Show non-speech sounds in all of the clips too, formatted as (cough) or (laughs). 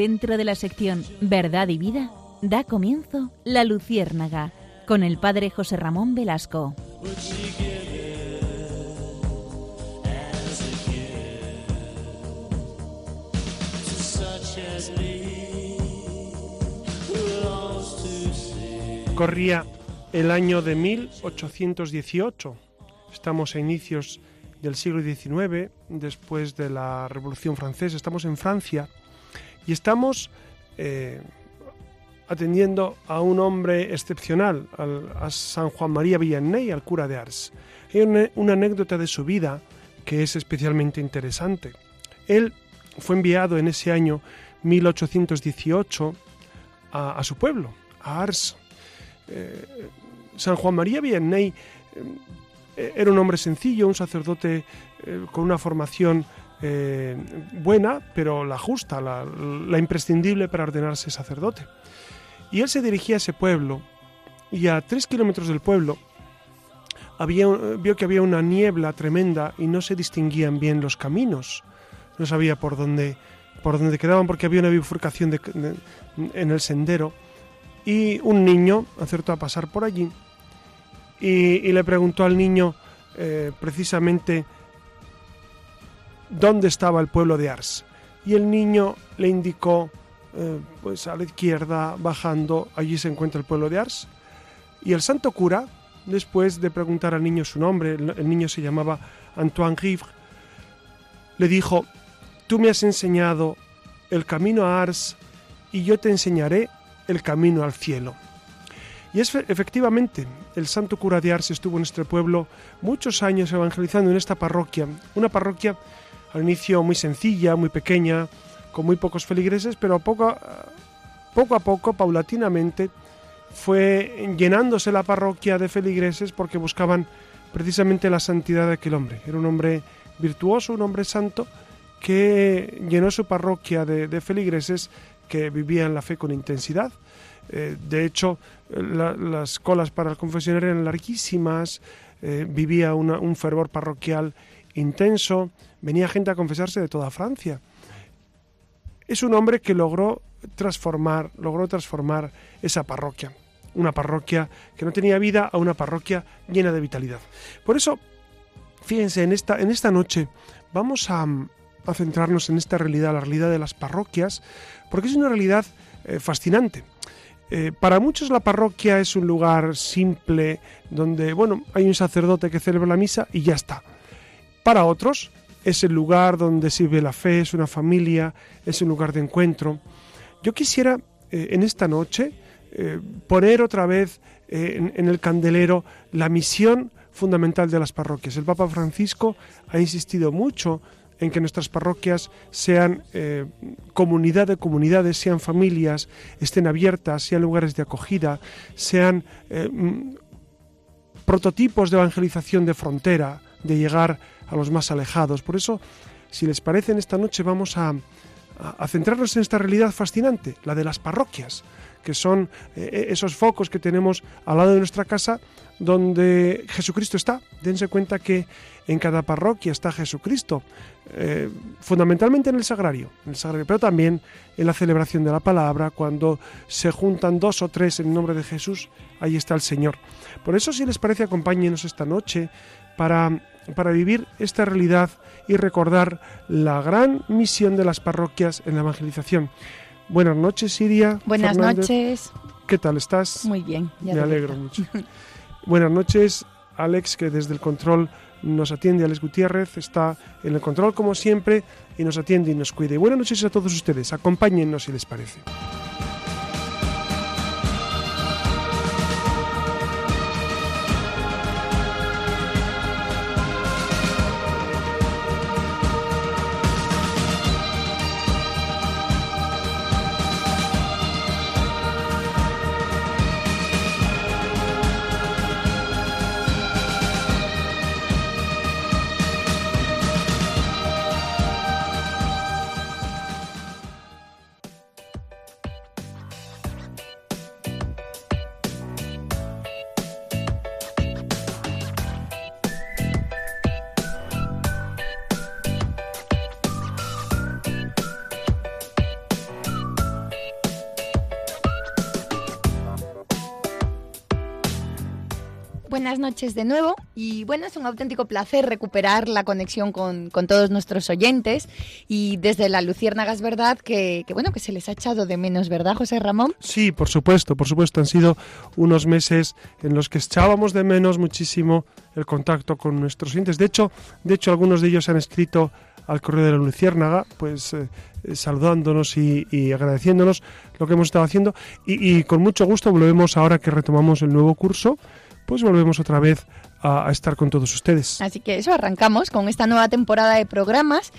dentro de la sección Verdad y Vida, da comienzo La Luciérnaga con el padre José Ramón Velasco. Corría el año de 1818. Estamos a inicios del siglo XIX, después de la Revolución Francesa. Estamos en Francia y estamos eh, atendiendo a un hombre excepcional, a San Juan María Vianney, al cura de Ars. Hay una, anécdota de su vida que es especialmente interesante. Él fue enviado en ese año 1818 a, su pueblo, a Ars, eh, San Juan María Vianney eh, era un hombre sencillo, un sacerdote eh, con una formación buena, pero la justa, la, imprescindible para ordenarse sacerdote. Y él se dirigía a ese pueblo y a tres kilómetros del pueblo había, vio que había una niebla tremenda y no se distinguían bien los caminos. No sabía por dónde, por dónde quedaban porque había una bifurcación en el sendero y un niño acertó a pasar por allí y, le preguntó al niño eh, precisamente dónde estaba el pueblo de Ars. Y el niño le indicó, eh, pues a la izquierda, bajando, allí se encuentra el pueblo de Ars. Y el santo cura, después de preguntar al niño su nombre, el, niño se llamaba Antoine Rivre, le dijo, tú me has enseñado el camino a Ars y yo te enseñaré el camino al cielo. Y es efectivamente, el santo cura de Ars estuvo en este pueblo muchos años evangelizando en esta parroquia, una parroquia al inicio muy sencilla, muy pequeña, con muy pocos feligreses, pero poco, poco a poco, paulatinamente, fue llenándose la parroquia de feligreses porque buscaban precisamente la santidad de aquel hombre. Era un hombre virtuoso, un hombre santo, que llenó su parroquia de feligreses que vivían la fe con intensidad. Eh, de hecho, las colas para el confesionario eran larguísimas, eh, vivía un fervor parroquial intenso, venía gente a confesarse de toda Francia. Es un hombre que logró transformar, logró transformar esa parroquia, una parroquia que no tenía vida a una parroquia llena de vitalidad. Por eso, fíjense, en esta, en esta noche vamos a, centrarnos en esta realidad, la realidad de las parroquias, porque es una realidad eh, fascinante. Eh, para muchos la parroquia es un lugar simple donde, bueno, hay un sacerdote que celebra la misa y ya está. Para otros es el lugar donde sirve la fe, es una familia, es un lugar de encuentro. Yo quisiera eh, en esta noche poner otra vez en el candelero la misión fundamental de las parroquias. El Papa Francisco ha insistido mucho en que nuestras parroquias sean eh, comunidad de comunidades, sean familias, estén abiertas, sean lugares de acogida, sean eh, mm, prototipos de evangelización de frontera, de llegar a los más alejados. Por eso, si les parece, en esta noche vamos a, a centrarnos en esta realidad fascinante, la de las parroquias, que son eh, esos focos que tenemos al lado de nuestra casa donde Jesucristo está. Dense cuenta que en cada parroquia está Jesucristo, eh, fundamentalmente en el sagrario, en el sagrario, pero también en la celebración de la palabra, cuando se juntan dos o tres en nombre de Jesús, ahí está el Señor. Por eso, si les parece, acompáñenos esta noche para, para vivir esta realidad y recordar la gran misión de las parroquias en la evangelización. Buenas noches, Siria. Buenas noches. ¿Qué tal estás? Muy bien. Me alegro mucho. Buenas noches, Alex, que desde el control nos atiende. Alex Gutiérrez está en el control como siempre y nos atiende y nos cuida. Y buenas noches a todos ustedes. Acompáñennos si les parece. Buenas noches de nuevo y bueno, es un auténtico placer recuperar la conexión con, todos nuestros oyentes y desde la Luciérnaga es verdad que, bueno, que se les ha echado de menos, ¿verdad José Ramón? Sí, por supuesto, por supuesto, han sido unos meses en los que echábamos de menos muchísimo el contacto con nuestros oyentes. De hecho, de hecho algunos de ellos han escrito al correo de la Luciérnaga, pues eh, eh, saludándonos y, agradeciéndonos lo que hemos estado haciendo y, y con mucho gusto volvemos ahora que retomamos el nuevo curso pues volvemos otra vez a, estar con todos ustedes. Así que eso, arrancamos con esta nueva temporada de programas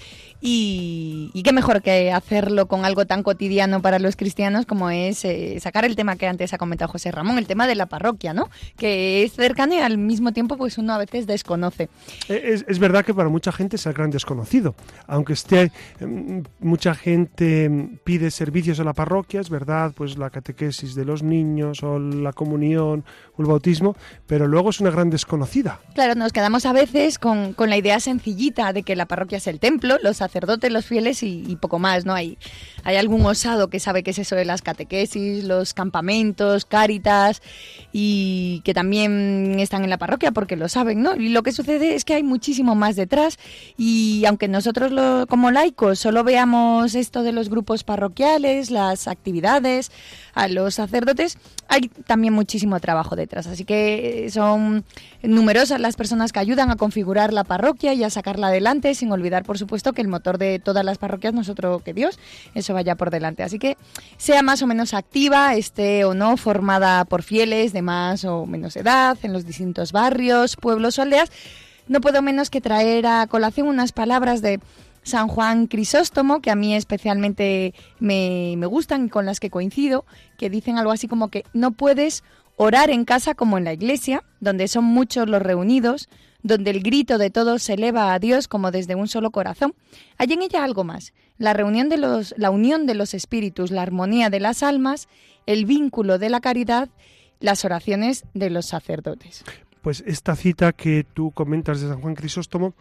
y, qué mejor que hacerlo con algo tan cotidiano para los cristianos como es eh, sacar el tema que antes ha comentado José Ramón, el tema de la parroquia, ¿no? Que es cercano y al mismo tiempo pues uno a veces desconoce. Eh, es, verdad que para mucha gente es el gran desconocido, aunque esté em, mucha gente pide servicios a la parroquia, es verdad, pues la catequesis de los niños o la comunión o el bautismo, pero luego es una gran desconocida. Claro, nos quedamos a veces con, con la idea sencillita de que la parroquia es el templo, los sacerdotes, los fieles y, poco más, ¿no? Hay, hay algún osado que sabe qué es eso de las catequesis, los campamentos, cáritas y que también están en la parroquia porque lo saben, ¿no? Y lo que sucede es que hay muchísimo más detrás y aunque nosotros como laicos solo veamos esto de los grupos parroquiales, las actividades, a los sacerdotes, hay también muchísimo trabajo detrás. Así que son numerosas las personas que ayudan a configurar la parroquia y a sacarla adelante, sin olvidar, por supuesto, que el motor de todas las parroquias no es otro que Dios, eso vaya por delante. Así que sea más o menos activa, esté o no formada por fieles de más o menos edad, en los distintos barrios, pueblos o aldeas, no puedo menos que traer a colación unas palabras de San Juan Crisóstomo, que a mí especialmente me, gustan y con las que coincido, que dicen algo así como que no puedes orar en casa como en la iglesia, donde son muchos los reunidos, donde el grito de todos se eleva a Dios como desde un solo corazón. Hay en ella algo más, la reunión de los, la unión de los espíritus, la armonía de las almas, el vínculo de la caridad, las oraciones de los sacerdotes. Pues esta cita que tú comentas de San Juan Crisóstomo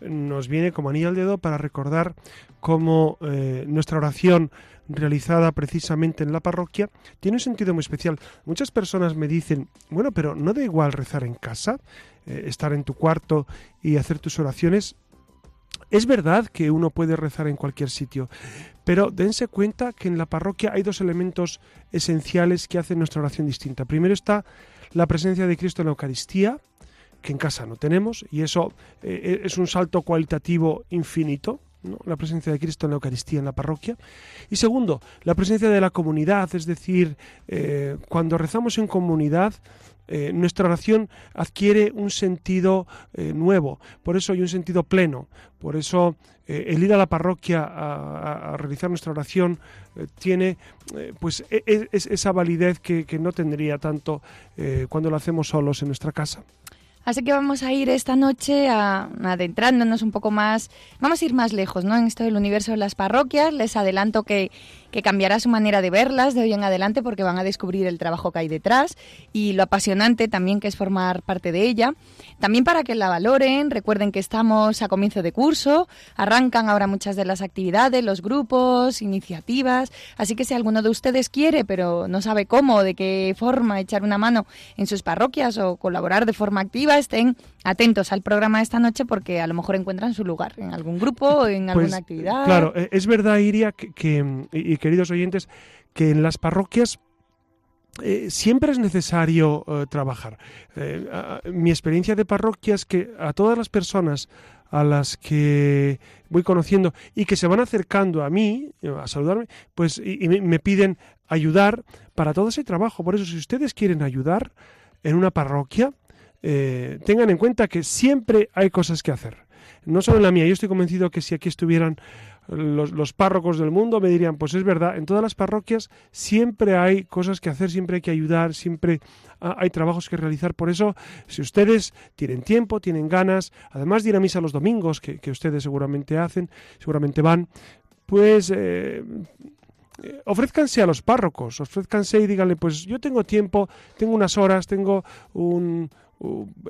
nos viene como anillo al dedo para recordar cómo eh, nuestra oración realizada precisamente en la parroquia tiene un sentido muy especial. Muchas personas me dicen, bueno, pero ¿no da igual rezar en casa, eh, estar en tu cuarto y hacer tus oraciones? Es verdad que uno puede rezar en cualquier sitio, pero dense cuenta que en la parroquia hay dos elementos esenciales que hacen nuestra oración distinta. Primero está la presencia de Cristo en la Eucaristía, que en casa no tenemos, y eso eh, es un salto cualitativo infinito, la presencia de Cristo en la Eucaristía, en la parroquia. Y segundo, la presencia de la comunidad, es decir, eh, cuando rezamos en comunidad, eh, nuestra oración adquiere un sentido nuevo, por eso hay un sentido pleno, por eso el ir a la parroquia a, realizar nuestra oración tiene pues e, e, esa validez que, que, no tendría tanto cuando lo hacemos solos en nuestra casa. Así que vamos a ir esta noche adentrándonos un poco más, vamos a ir más lejos, ¿no? En esto del universo de las parroquias. Les adelanto que que cambiará su manera de verlas de hoy en adelante porque van a descubrir el trabajo que hay detrás y lo apasionante también que es formar parte de ella. También para que la valoren, recuerden que estamos a comienzo de curso, arrancan ahora muchas de las actividades, los grupos, iniciativas, así que si alguno de ustedes quiere pero no sabe cómo, de qué forma echar una mano en sus parroquias o colaborar de forma activa, estén atentos al programa de esta noche porque a lo mejor encuentran su lugar en algún grupo o en pues, alguna actividad. Claro, e, es verdad, Iria, que, y, queridos oyentes, que en las parroquias eh, siempre es necesario eh, trabajar. Eh, mi experiencia de parroquia es que a todas las personas a las que voy conociendo y que se van acercando a mí, a saludarme, pues y, me piden ayudar para todo ese trabajo. Por eso, si ustedes quieren ayudar en una parroquia, eh, tengan en cuenta que siempre hay cosas que hacer. No solo en la mía, yo estoy convencido que si aquí estuvieran los, párrocos del mundo me dirían, pues es verdad, en todas las parroquias siempre hay cosas que hacer, siempre hay que ayudar, siempre hay trabajos que realizar. Por eso, si ustedes tienen tiempo, tienen ganas, además de ir a misa los domingos, que, ustedes seguramente hacen, seguramente van, pues eh, eh, ofrézcanse a los párrocos, ofrézcanse y díganle, pues yo tengo tiempo, tengo unas horas, tengo un,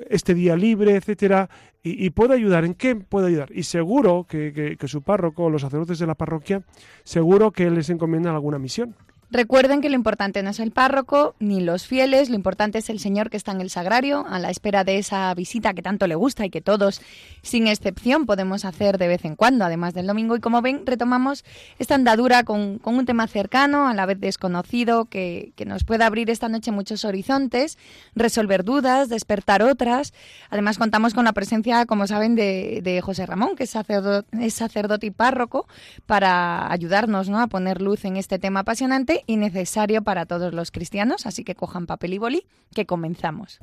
este día libre, etcétera, y, puedo ayudar. ¿En qué puedo ayudar? Y seguro que, su párroco, los sacerdotes de la parroquia, seguro que les encomiendan alguna misión. Recuerden que lo importante no es el párroco ni los fieles, lo importante es el Señor que está en el sagrario, a la espera de esa visita que tanto le gusta y que todos, sin excepción, podemos hacer de vez en cuando, además del domingo. Y como ven, retomamos esta andadura con, un tema cercano, a la vez desconocido, que, nos puede abrir esta noche muchos horizontes, resolver dudas, despertar otras. Además, contamos con la presencia, como saben, de, José Ramón, que es sacerdote, es sacerdote y párroco, para ayudarnos ¿no? a poner luz en este tema apasionante y necesario para todos los cristianos, así que cojan papel y boli, que comenzamos.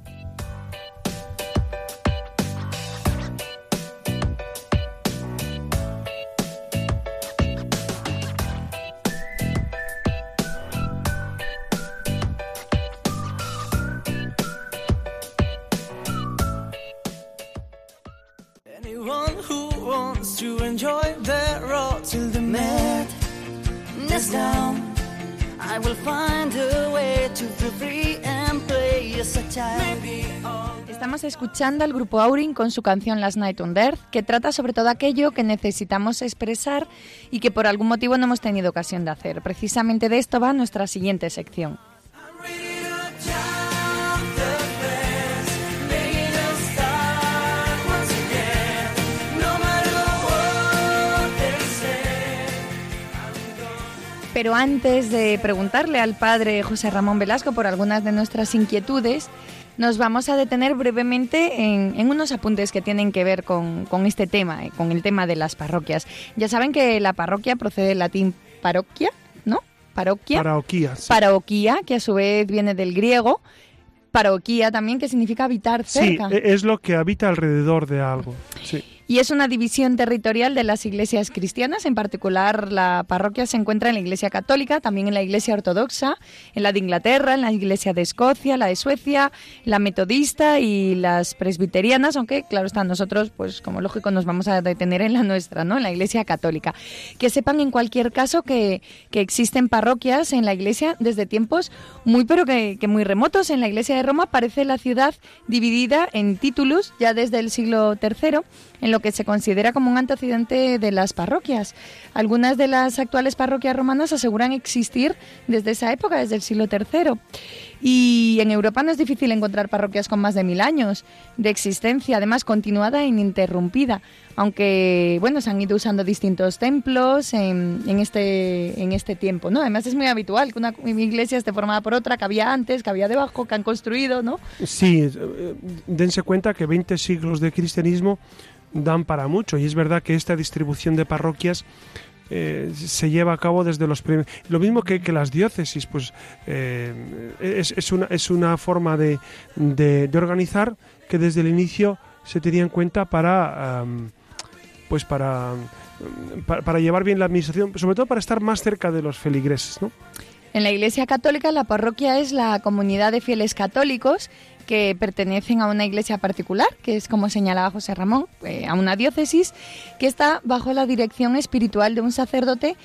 Escuchando al grupo Aurin con su canción Last Night on Earth, que trata sobre todo aquello que necesitamos expresar y que por algún motivo no hemos tenido ocasión de hacer. Precisamente de esto va nuestra siguiente sección. Pero antes de preguntarle al padre José Ramón Velasco por algunas de nuestras inquietudes, nos vamos a detener brevemente en, unos apuntes que tienen que ver con, este tema, eh, con el tema de las parroquias. Ya saben que la parroquia procede del latín parroquia, ¿no? Parroquia. Paroquía. Paroquía, que a su vez viene del griego. Paroquía también, que significa habitar cerca. Sí, e, es lo que habita alrededor de algo. Sí y es una división territorial de las iglesias cristianas. En particular, la parroquia se encuentra en la Iglesia Católica, también en la Iglesia Ortodoxa, en la de Inglaterra, en la Iglesia de Escocia, la de Suecia, la Metodista y las presbiterianas, aunque claro está, nosotros, pues como lógico, nos vamos a detener en la nuestra, ¿no? En la Iglesia Católica. Que sepan en cualquier caso que, que existen parroquias en la Iglesia desde tiempos muy, pero que, muy remotos. En la Iglesia de Roma parece la ciudad dividida en títulos ya desde el siglo III en lo que se considera como un antecedente de las parroquias. Algunas de las actuales parroquias romanas aseguran existir desde esa época, desde el siglo III. Y en Europa no es difícil encontrar parroquias con más de mil años de existencia, además continuada e ininterrumpida, aunque bueno, se han ido usando distintos templos en, este, en este tiempo, ¿no? Además es muy habitual que una iglesia esté formada por otra que había antes, que había debajo, que han construido, ¿no? Sí, eh, dense cuenta que 20 siglos de cristianismo dan para mucho y es verdad que esta distribución de parroquias eh, se lleva a cabo desde los primeros. Lo mismo que, que las diócesis, pues eh, es, es, una, es una forma de, de, organizar que desde el inicio se tenía en cuenta para, pues para, para, llevar bien la administración, sobre todo para estar más cerca de los feligreses. ¿no? En la Iglesia Católica la parroquia es la comunidad de fieles católicos que pertenecen a una iglesia particular, que es como señalaba José Ramón, eh, a una diócesis, que está bajo la dirección espiritual de un sacerdote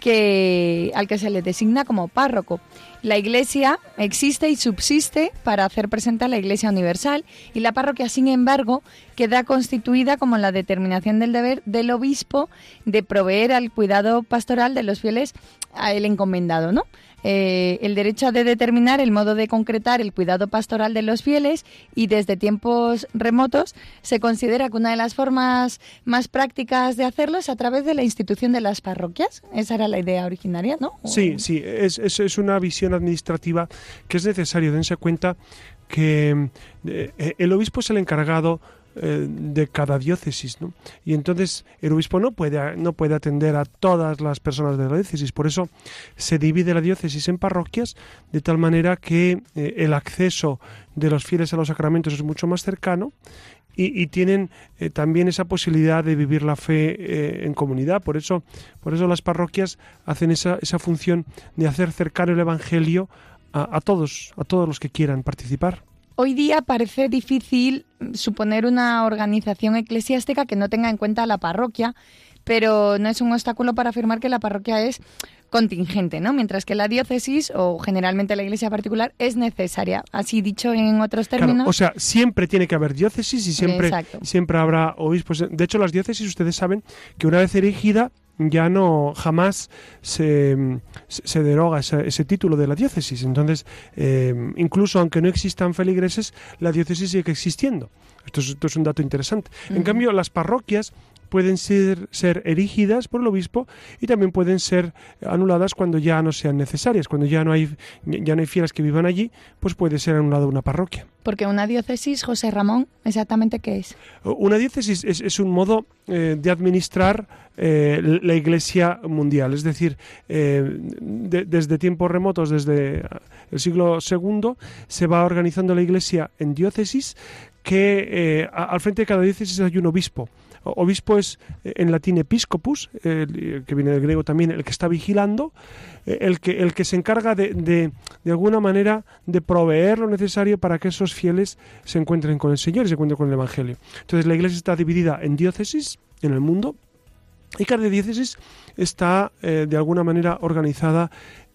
que, al que se le designa como párroco. La iglesia existe y subsiste para hacer presente a la iglesia universal y la parroquia, sin embargo, queda constituida como la determinación del deber del obispo de proveer al cuidado pastoral de los fieles a él encomendado, ¿no? Eh, el derecho de determinar el modo de concretar el cuidado pastoral de los fieles y desde tiempos remotos se considera que una de las formas más prácticas de hacerlo es a través de la institución de las parroquias. Esa era la idea originaria, ¿no? Sí, sí, es, es, una visión administrativa que es necesario. Dense cuenta que eh, el obispo es el encargado eh, de cada diócesis, ¿no? Y entonces el obispo no puede, no puede atender a todas las personas de la diócesis, por eso se divide la diócesis en parroquias de tal manera que eh, el acceso de los fieles a los sacramentos es mucho más cercano y, tienen eh, también esa posibilidad de vivir la fe en comunidad. Por eso, por eso las parroquias hacen esa, esa función de hacer cercano el Evangelio a todos, a todos los que quieran participar. Hoy día parece difícil suponer una organización eclesiástica que no tenga en cuenta a la parroquia, pero no es un obstáculo para afirmar que la parroquia es contingente, ¿no? Mientras que la diócesis o generalmente la iglesia particular es necesaria. Así dicho en otros términos. o sea, siempre tiene que haber diócesis y siempre, siempre habrá obispos. De hecho, las diócesis, ustedes saben que una vez erigida ya no jamás se, se deroga ese, título de la diócesis. Entonces, eh, incluso aunque no existan feligreses, la diócesis sigue existiendo. Esto es, esto es un dato interesante. En cambio, las parroquias pueden ser, ser erigidas por el obispo y también pueden ser anuladas cuando ya no sean necesarias, cuando ya no hay, ya no hay fieles que vivan allí, pues puede ser anulada una parroquia. Porque una diócesis, José Ramón, ¿exactamente qué es? Una diócesis es, un modo eh, de administrar eh, la Iglesia mundial, es decir, eh, desde tiempos remotos, desde el siglo II, se va organizando la Iglesia en diócesis que al frente de cada diócesis hay un obispo Obispo es eh, en latín episcopus, que viene del griego también, el que está vigilando, eh, el que, el que se encarga de, de, de, alguna manera de proveer lo necesario para que esos fieles se encuentren con el Señor y se encuentren con el Evangelio. Entonces la iglesia está dividida en diócesis en el mundo y cada diócesis está eh, de alguna manera organizada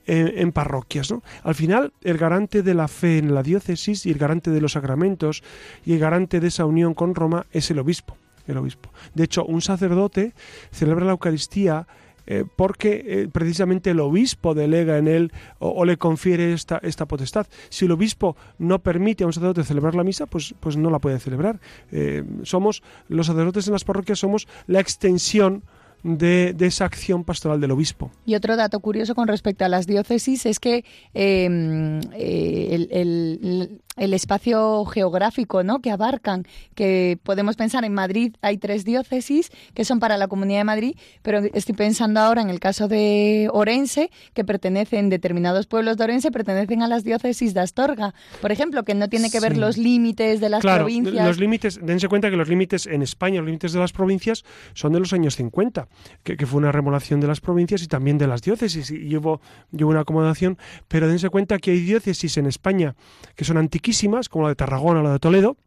en, parroquias. Al final, el garante de la fe en la diócesis y el garante de los sacramentos y el garante de esa unión con Roma es el obispo el obispo. De hecho, un sacerdote celebra la Eucaristía eh, porque eh, precisamente el obispo delega en él o, le confiere esta, esta, potestad. Si el obispo no permite a un sacerdote celebrar la misa, pues, pues no la puede celebrar. Eh, somos, los sacerdotes en las parroquias somos la extensión de, esa acción pastoral del obispo. Y otro dato curioso con respecto a las diócesis es que em, el, espacio geográfico ¿no? que abarcan, que podemos pensar en Madrid hay tres diócesis que son para la Comunidad de Madrid, pero estoy pensando ahora en el caso de Orense, que pertenecen, determinados pueblos de Orense pertenecen a las diócesis de Astorga, por ejemplo, que no tiene que ver los límites de las claro, provincias. Los límites, dense cuenta que los límites en España, los límites de las provincias son de los años 50 que, fue una remodelación de las provincias y también de las diócesis, y llevo, una acomodación, pero dense cuenta que hay diócesis en España que son antiquísimas, como la de Tarragona o la de Toledo,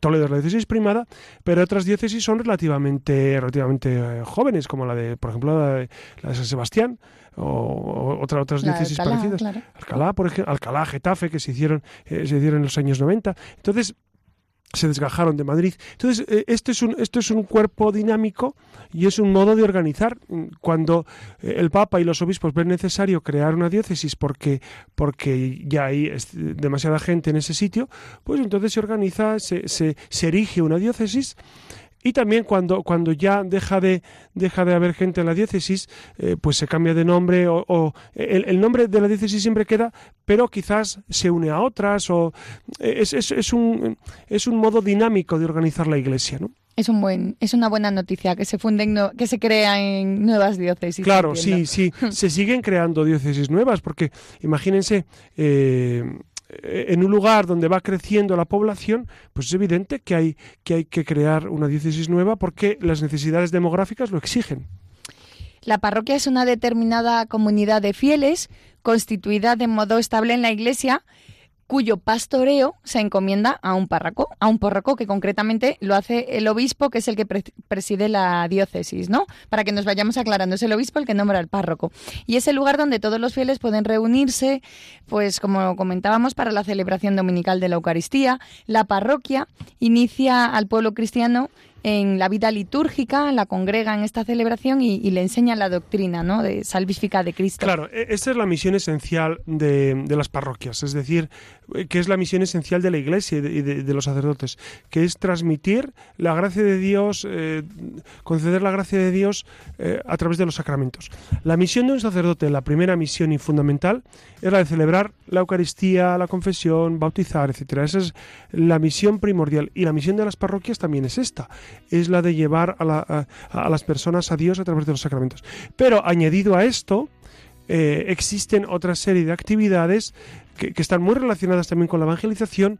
Toledo es la diócesis primada, pero otras diócesis son relativamente, relativamente eh, jóvenes, como la de, por ejemplo, la de, San Sebastián o, otras diócesis parecidas. Alcalá, por ejemplo, Alcalá, Getafe, que se hicieron, eh, se hicieron en los años 90. Entonces, se desgajaron de Madrid. Entonces, eh, esto es, un, esto es un cuerpo dinámico y es un modo de organizar. Cuando eh, el Papa y los obispos ven necesario crear una diócesis porque, porque ya hay demasiada gente en ese sitio, pues entonces se organiza, se, se, se erige una diócesis y también cuando, cuando ya deja de, deja de haber gente en la diócesis, eh, pues se cambia de nombre o, el, nombre de la diócesis siempre queda, pero quizás se une a otras o eh, es, es, es, un, es un modo dinámico de organizar la iglesia, ¿no? Es un buen, es una buena noticia que se funden, que se crean nuevas diócesis. Claro, sí, sí, (laughs) se siguen creando diócesis nuevas porque imagínense eh, en un lugar donde va creciendo la población, pues es evidente que hay, que hay que crear una diócesis nueva porque las necesidades demográficas lo exigen. La parroquia es una determinada comunidad de fieles constituida de modo estable en la iglesia cuyo pastoreo se encomienda a un párroco, a un párroco que concretamente lo hace el obispo, que es el que preside la diócesis, ¿no? Para que nos vayamos aclarando, es el obispo el que nombra al párroco. Y es el lugar donde todos los fieles pueden reunirse, pues como comentábamos, para la celebración dominical de la Eucaristía. La parroquia inicia al pueblo cristiano en la vida litúrgica, la congrega en esta celebración y, le enseña la doctrina ¿no? de salvífica de Cristo. Claro, e, esta es la misión esencial de, las parroquias, es decir, que es la misión esencial de la Iglesia y de, los sacerdotes, que es transmitir la gracia de Dios, eh, conceder la gracia de Dios eh, a través de los sacramentos. La misión de un sacerdote, la primera misión y fundamental, es la de celebrar la Eucaristía, la confesión, bautizar, etcétera. Esa es la misión primordial. Y la misión de las parroquias también es esta, es la de llevar a, las personas a Dios a través de los sacramentos. Pero añadido a esto, eh, existen otra serie de actividades que, están muy relacionadas también con la evangelización,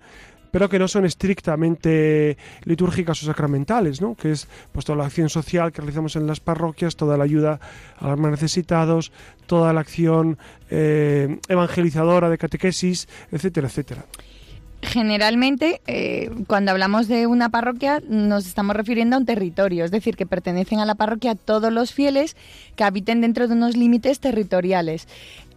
pero que no son estrictamente litúrgicas o sacramentales, ¿no? que es pues, toda la acción social que realizamos en las parroquias, toda la ayuda a los más necesitados, toda la acción eh, evangelizadora de catequesis, etcétera, etcétera generalmente, eh, cuando hablamos de una parroquia, nos estamos refiriendo a un territorio, es decir, que pertenecen a la parroquia todos los fieles que habiten dentro de unos límites territoriales.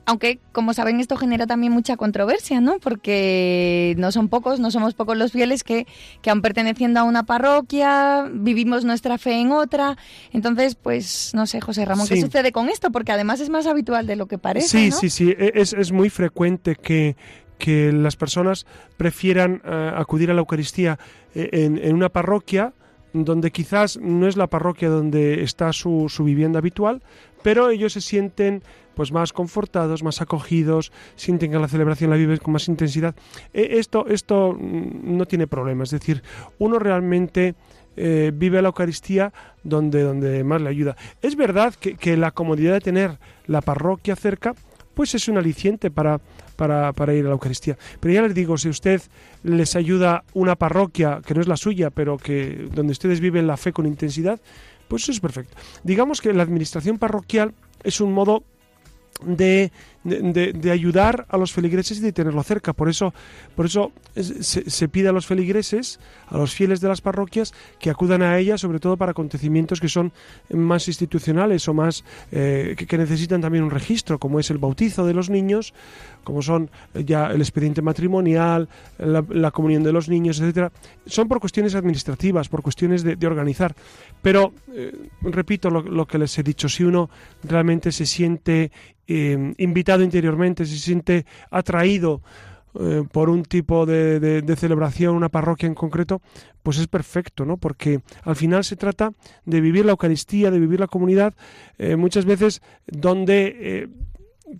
Aunque, como saben, esto genera también mucha controversia, ¿no? Porque no son pocos, no somos pocos los fieles que, que aun perteneciendo a una parroquia, vivimos nuestra fe en otra. Entonces, pues, no sé, José Ramón, ¿qué sucede con esto? Porque además es más habitual de lo que parece. Sí, sí, sí. E, es, es muy frecuente que, que las personas prefieran eh, acudir a la Eucaristía eh, en, en, una parroquia donde quizás no es la parroquia donde está su, su vivienda habitual, pero ellos se sienten pues más confortados, más acogidos, sienten que la celebración la viven con más intensidad. E, esto, esto mm, no tiene problema, es decir, uno realmente eh, vive la Eucaristía donde, donde más le ayuda. Es verdad que, que, la comodidad de tener la parroquia cerca, pues es un aliciente para, para, para, ir a la Eucaristía. Pero ya les digo, si usted les ayuda una parroquia que no es la suya, pero que donde ustedes viven la fe con intensidad, pues eso es perfecto. Digamos que la administración parroquial es un modo de, de, de, ayudar a los feligreses y de tenerlo cerca. Por eso, por eso se, se, pide a los feligreses, a los fieles de las parroquias, que acudan a ella, sobre todo para acontecimientos que son más institucionales o más eh, que, que, necesitan también un registro, como es el bautizo de los niños, como son ya el expediente matrimonial, la, la comunión de los niños, etcétera. Son por cuestiones administrativas, por cuestiones de, de organizar. Pero eh, repito lo, lo que les he dicho: si uno realmente se siente eh, invitado interiormente, se siente atraído eh, por un tipo de, celebración, una parroquia en concreto, pues es perfecto, ¿no? Porque al final se trata de vivir la Eucaristía, de vivir la comunidad, eh, muchas veces donde eh,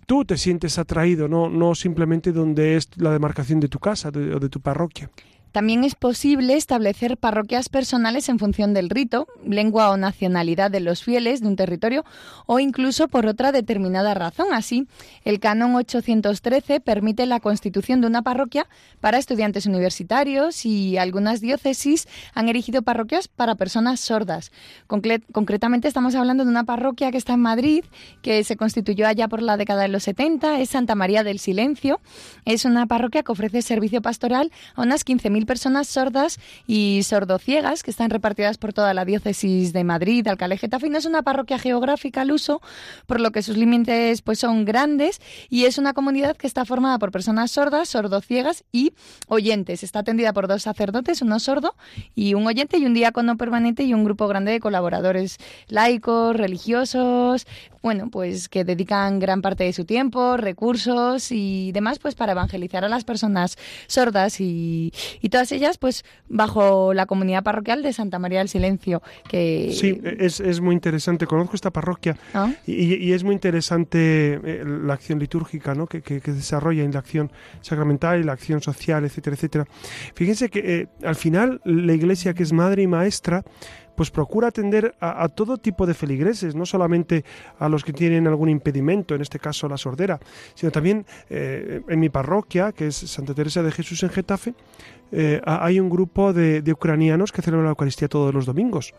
tú te sientes atraído, no, no simplemente donde es la demarcación de tu casa o de tu parroquia. También es posible establecer parroquias personales en función del rito, lengua o nacionalidad de los fieles de un territorio o incluso por otra determinada razón. Así, el canon 813 permite la constitución de una parroquia para estudiantes universitarios y algunas diócesis han erigido parroquias para personas sordas. Concret concretamente estamos hablando de una parroquia que está en Madrid, que se constituyó allá por la década de los 70, es Santa María del Silencio. Es una parroquia que ofrece servicio pastoral a unas 15.000 personas sordas y sordociegas que están repartidas por toda la diócesis de Madrid, Alcalá Getafe. No es una parroquia geográfica al uso, por lo que sus límites pues son grandes y es una comunidad que está formada por personas sordas, sordociegas y oyentes. Está atendida por dos sacerdotes, uno sordo y un oyente y un diácono permanente y un grupo grande de colaboradores laicos, religiosos, bueno, pues que dedican gran parte de su tiempo, recursos y demás pues para evangelizar a las personas sordas y, y todas ellas pues bajo la comunidad parroquial de Santa María del Silencio. Que... Sí, es, es muy interesante. Conozco esta parroquia ¿Ah? y, y, es muy interesante eh, la acción litúrgica ¿no? que, que, que, desarrolla en la acción sacramental y la acción social, etcétera, etcétera. Fíjense que eh, al final la iglesia que es madre y maestra pues procura atender a, todo tipo de feligreses, no solamente a los que tienen algún impedimento, en este caso la sordera, sino también eh, en mi parroquia, que es Santa Teresa de Jesús en Getafe, eh, hay un grupo de, de ucranianos que celebran la Eucaristía todos los domingos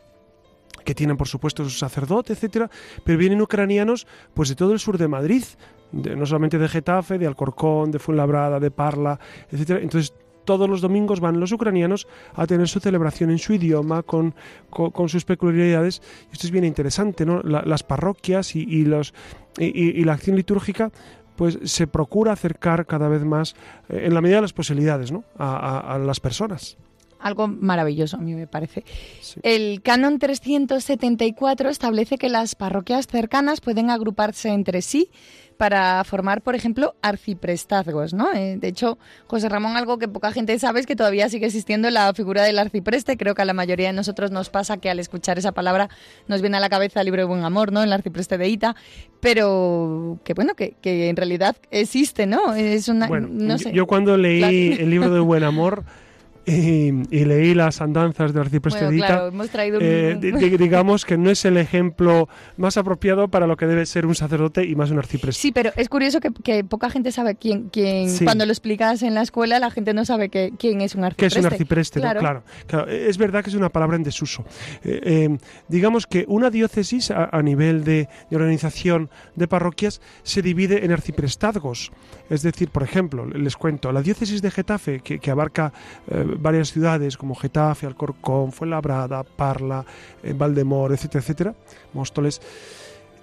que tienen por supuesto su sacerdote, etcétera, pero vienen ucranianos pues de todo el sur de Madrid, de, no solamente de Getafe, de Alcorcón, de Fuenlabrada, de Parla, etcétera. Entonces todos los domingos van los ucranianos a tener su celebración en su idioma, con, con, sus peculiaridades. Esto es bien interesante, ¿no? La, las parroquias y, los, y, la acción litúrgica pues se procura acercar cada vez más, eh, en la medida de las posibilidades, ¿no? a las personas algo maravilloso, a mí me parece. Sí. El canon 374 establece que las parroquias cercanas pueden agruparse entre sí para formar, por ejemplo, arciprestazgos, ¿no? Eh, de hecho, José Ramón, algo que poca gente sabe es que todavía sigue existiendo la figura del arcipreste. Creo que a la mayoría de nosotros nos pasa que al escuchar esa palabra nos viene a la cabeza el libro de Buen Amor, ¿no? El arcipreste de Ita, pero que bueno, que, que en realidad existe, ¿no? Es una, bueno, no sé. Yo cuando leí claro. el libro de Buen Amor (laughs) y, y, leí las andanzas de Arcipreste bueno, claro, hemos traído un... eh, digamos que no es el ejemplo más apropiado para lo que debe ser un sacerdote y más un arcipreste. Sí, pero es curioso que, que poca gente sabe quién, quién sí. cuando lo explicas en la escuela, la gente no sabe que, quién es un arcipreste. ¿Qué es un arcipreste? Claro. No? Claro, claro. Es verdad que es una palabra en desuso. Eh, eh, digamos que una diócesis a, a nivel de, de, organización de parroquias se divide en arciprestazgos. Es decir, por ejemplo, les cuento, la diócesis de Getafe, que, que abarca eh, varias ciudades como Getafe, Alcorcón, Fuenlabrada, Parla, eh, Valdemor, etcétera, etcétera, Móstoles.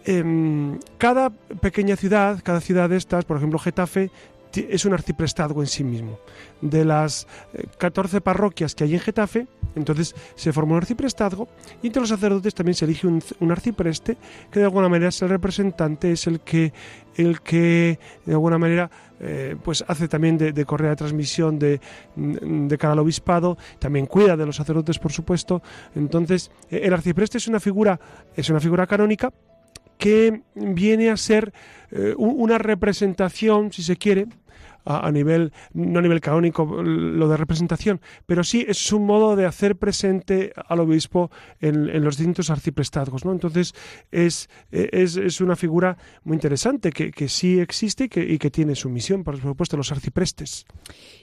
em, cada pequeña ciudad, cada ciudad de estas, por ejemplo Getafe, es un arciprestazgo en sí mismo. De las 14 parroquias que hay en Getafe, entonces se forma un arciprestazgo y entre los sacerdotes también se elige un, arcipreste que de alguna manera es el representante, es el que, el que de alguna manera eh, pues hace también de, correa de transmisión de, de, cara al obispado, también cuida de los sacerdotes por supuesto. Entonces eh, el arcipreste es una figura, es una figura canónica que viene a ser eh, una representación, si se quiere, a, nivel, no a nivel canónico, lo de representación, pero sí es un modo de hacer presente al obispo en, los distintos arciprestazgos. ¿no? Entonces es, es, es, una figura muy interesante que, que sí existe y que, y que, tiene su misión, por supuesto, los arciprestes.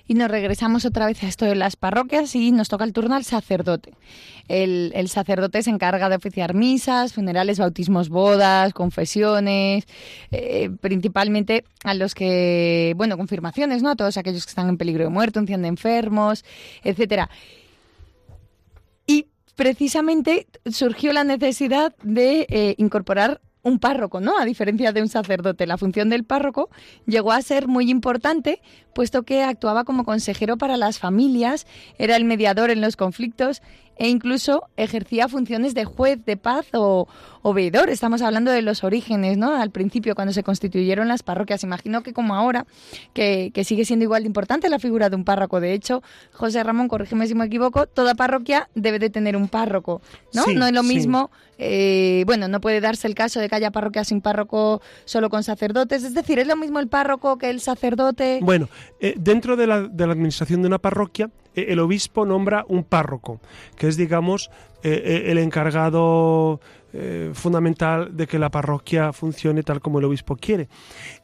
Y nos regresamos otra vez a esto de las parroquias y nos toca el turno al sacerdote. El, el sacerdote se encarga de oficiar misas, funerales, bautismos, bodas, confesiones, eh, principalmente a los que, bueno, confirmaciones, ¿no? A todos aquellos que están en peligro de muerte, unción de enfermos, etcétera. Y precisamente surgió la necesidad de eh, incorporar un párroco, ¿no? A diferencia de un sacerdote, la función del párroco llegó a ser muy importante, puesto que actuaba como consejero para las familias, era el mediador en los conflictos e incluso ejercía funciones de juez de paz o, o, veedor. Estamos hablando de los orígenes, ¿no? Al principio, cuando se constituyeron las parroquias. Imagino que como ahora, que, sigue siendo igual de importante la figura de un párroco. De hecho, José Ramón, corrígeme si me equivoco, toda parroquia debe de tener un párroco, ¿no? no es lo mismo, eh, bueno, no puede darse el caso de que haya parroquia sin párroco solo con sacerdotes. Es decir, ¿es lo mismo el párroco que el sacerdote? Bueno, eh, dentro de la, de la administración de una parroquia, eh, el obispo nombra un párroco, que es, digamos, eh, eh, el encargado fundamental de que la parroquia funcione tal como el obispo quiere.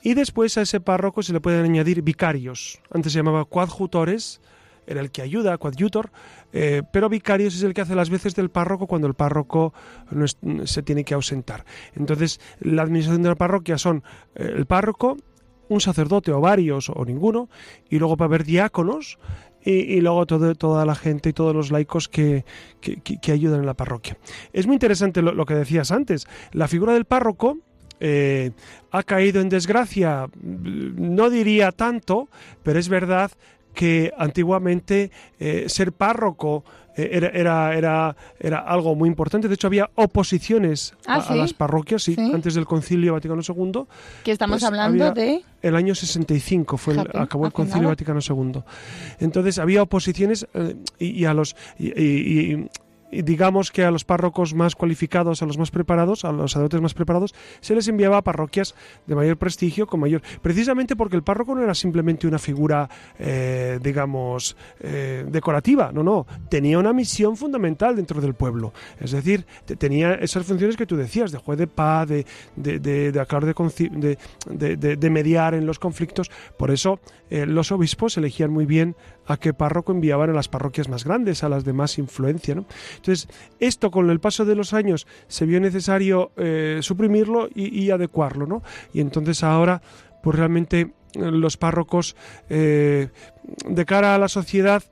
Y después a ese párroco se le pueden añadir vicarios. Antes se llamaba coadjutores, era el que ayuda, coadjutor, pero vicarios es el que hace las veces del párroco cuando el párroco se tiene que ausentar. Entonces, la administración de la parroquia son el párroco, un sacerdote o varios o ninguno, y luego va a haber diáconos, y, luego toda la gente y todos los laicos que, ayudan en la parroquia. Es muy interesante lo, que decías antes. La figura del párroco eh, ha caído en desgracia, no diría tanto, pero es verdad que antiguamente eh, ser párroco era, era, era, era, algo muy importante. De hecho, había oposiciones a, ah, las parroquias, sí, antes del Concilio Vaticano II. Que estamos pues hablando de... El año 65 fue acabó el Concilio Vaticano II. Entonces, había oposiciones eh, y, a los... y, digamos que a los párrocos más cualificados, a los más preparados, a los sacerdotes más preparados, se les enviaba a parroquias de mayor prestigio, con mayor. Precisamente porque el párroco no era simplemente una figura, eh, digamos, eh, decorativa, no, no, tenía una misión fundamental dentro del pueblo. Es decir, tenía esas funciones que tú decías, de juez de paz, de, de, de, de, de mediar en los conflictos. Por eso eh, los obispos elegían muy bien a qué párroco enviaban a las parroquias más grandes, a las de más influencia. ¿no? Entonces, esto con el paso de los años se vio necesario eh, suprimirlo y, adecuarlo. ¿no? Y entonces ahora, pues realmente eh, los párrocos, de cara a la sociedad,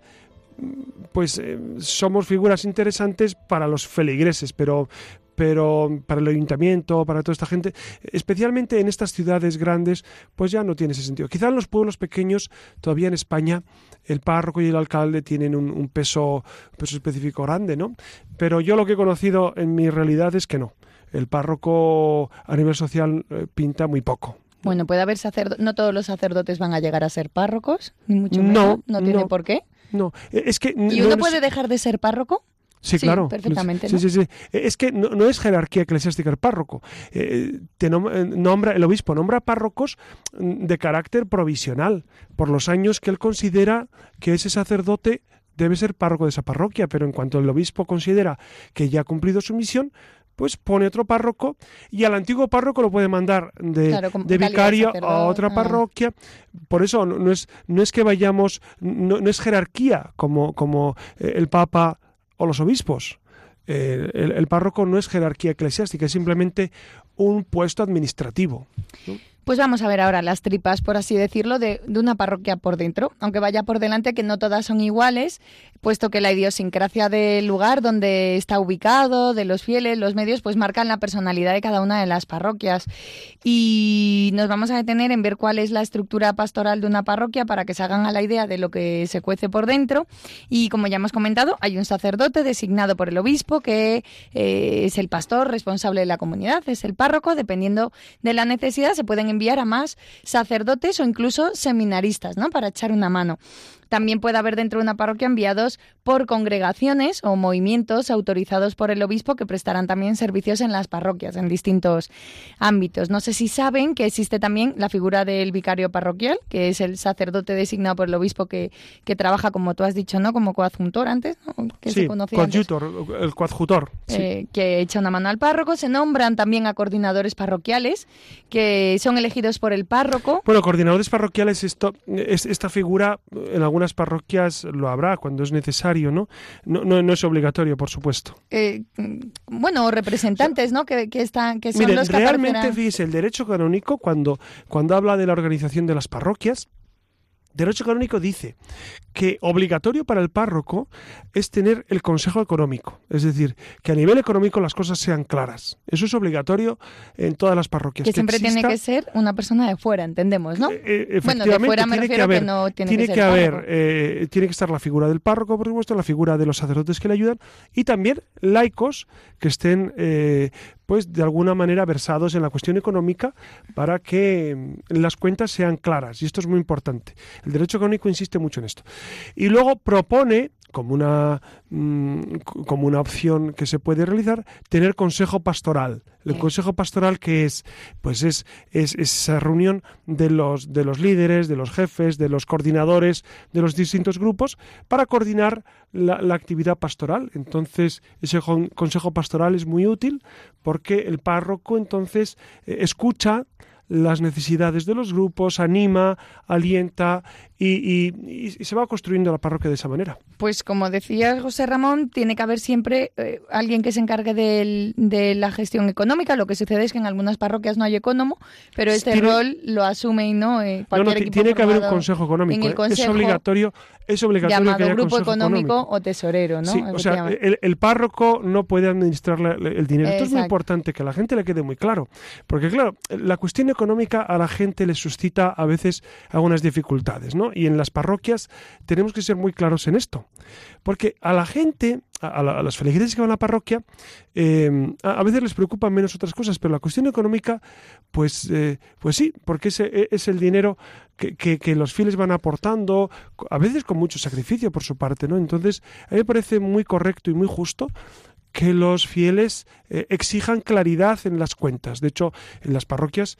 pues somos figuras interesantes para los feligreses, pero pero para el ayuntamiento, para toda esta gente, especialmente en estas ciudades grandes, pues ya no tiene ese sentido. Quizá en los pueblos pequeños, todavía en España, el párroco y el alcalde tienen un, peso, peso específico grande, ¿no? Pero yo lo que he conocido en mi realidad es que no. El párroco a nivel social eh, pinta muy poco. Bueno, puede haber sacerdotes, no todos los sacerdotes van a llegar a ser párrocos, ni mucho menos, no, tiene por qué. No, es que... ¿Y uno puede dejar de ser párroco? Sí, claro. Perfectamente. Sí, sí, sí. Es que no, es jerarquía eclesiástica el párroco. Eh, te eh, nombra, el obispo nombra párrocos mm, de carácter provisional, por los años que él considera que ese sacerdote debe ser párroco de esa parroquia, pero en cuanto el obispo considera que ya ha cumplido su misión, pues pone otro párroco y al antiguo párroco lo puede mandar de, vicario a otra ah. parroquia. Por eso no, es, no es que vayamos, no, no es jerarquía como, como eh, el Papa o los obispos. Eh, el, párroco no es jerarquía eclesiástica, es simplemente un puesto administrativo. Pues vamos a ver ahora las tripas, por así decirlo, de, una parroquia por dentro, aunque vaya por delante que no todas son iguales, puesto que la idiosincrasia del lugar donde está ubicado, de los fieles, los medios, pues marcan la personalidad de cada una de las parroquias. Y nos vamos a detener en ver cuál es la estructura pastoral de una parroquia para que se hagan a la idea de lo que se cuece por dentro. Y como ya hemos comentado, hay un sacerdote designado por el obispo que eh, es el pastor responsable de la comunidad, es el párroco, dependiendo de la necesidad, se pueden enviar a más sacerdotes o incluso seminaristas, ¿no? Para echar una mano. También puede haber dentro de una parroquia enviados por congregaciones o movimientos autorizados por el obispo que prestarán también servicios en las parroquias en distintos ámbitos. No sé si saben que existe también la figura del vicario parroquial, que es el sacerdote designado por el obispo que, que trabaja, como tú has dicho, ¿no? Como coadjuntor antes, Que sí, coadjutor, el coadjutor. Eh, que echa una mano al párroco. Se nombran también a coordinadores parroquiales que son elegidos por el párroco. Bueno, coordinadores parroquiales, esto, es, esta figura en algunas parroquias lo habrá cuando es necesario, ¿no? No, no, es obligatorio, por supuesto. Eh, bueno, representantes, ¿no? Que, están, que son los que realmente, fíjese, el derecho canónico, cuando, cuando habla de la organización de las parroquias, Derecho canónico dice que obligatorio para el párroco es tener el consejo económico, es decir, que a nivel económico las cosas sean claras. Eso es obligatorio en todas las parroquias. Que, siempre tiene que ser una persona de fuera, entendemos, ¿no? Eh, bueno, de fuera me refiero que, no tiene, que, haber, eh, tiene que estar la figura del párroco, por supuesto, la figura de los sacerdotes que le ayudan y también laicos que estén eh, pues de alguna manera versados en la cuestión económica para que mm, las cuentas sean claras. Y esto es muy importante. El derecho económico insiste mucho en esto. Y luego propone como una, mm, como una opción que se puede realizar, tener consejo pastoral. El consejo pastoral que es, pues es, es, esa reunión de los, de los líderes, de los jefes, de los coordinadores de los distintos grupos para coordinar la, la actividad pastoral. Entonces, ese consejo pastoral es muy útil porque el párroco entonces eh, escucha las necesidades de los grupos, anima, alienta y, se va construyendo la parroquia de esa manera. Pues como decía José Ramón, tiene que haber siempre eh, alguien que se encargue de la gestión económica. Lo que sucede es que en algunas parroquias no hay económico, pero este rol lo asume y no eh, tiene que haber un consejo económico. ¿eh? es obligatorio, es obligatorio llamado grupo económico, o tesorero, ¿no? o sea, el, párroco no puede administrar el dinero. Esto es muy importante que a la gente le quede muy claro, porque claro, la cuestión económica a la gente le suscita a veces algunas dificultades, ¿no? Y en las parroquias tenemos que ser muy claros en esto. Porque a la gente, a, las feligreses que van a la parroquia, eh, a, veces les preocupan menos otras cosas, pero la cuestión económica, pues, eh, pues sí, porque ese e, es el dinero que, que, los fieles van aportando, a veces con mucho sacrificio por su parte, ¿no? Entonces, a mí me parece muy correcto y muy justo que los fieles eh, exijan claridad en las cuentas. De hecho, en las parroquias,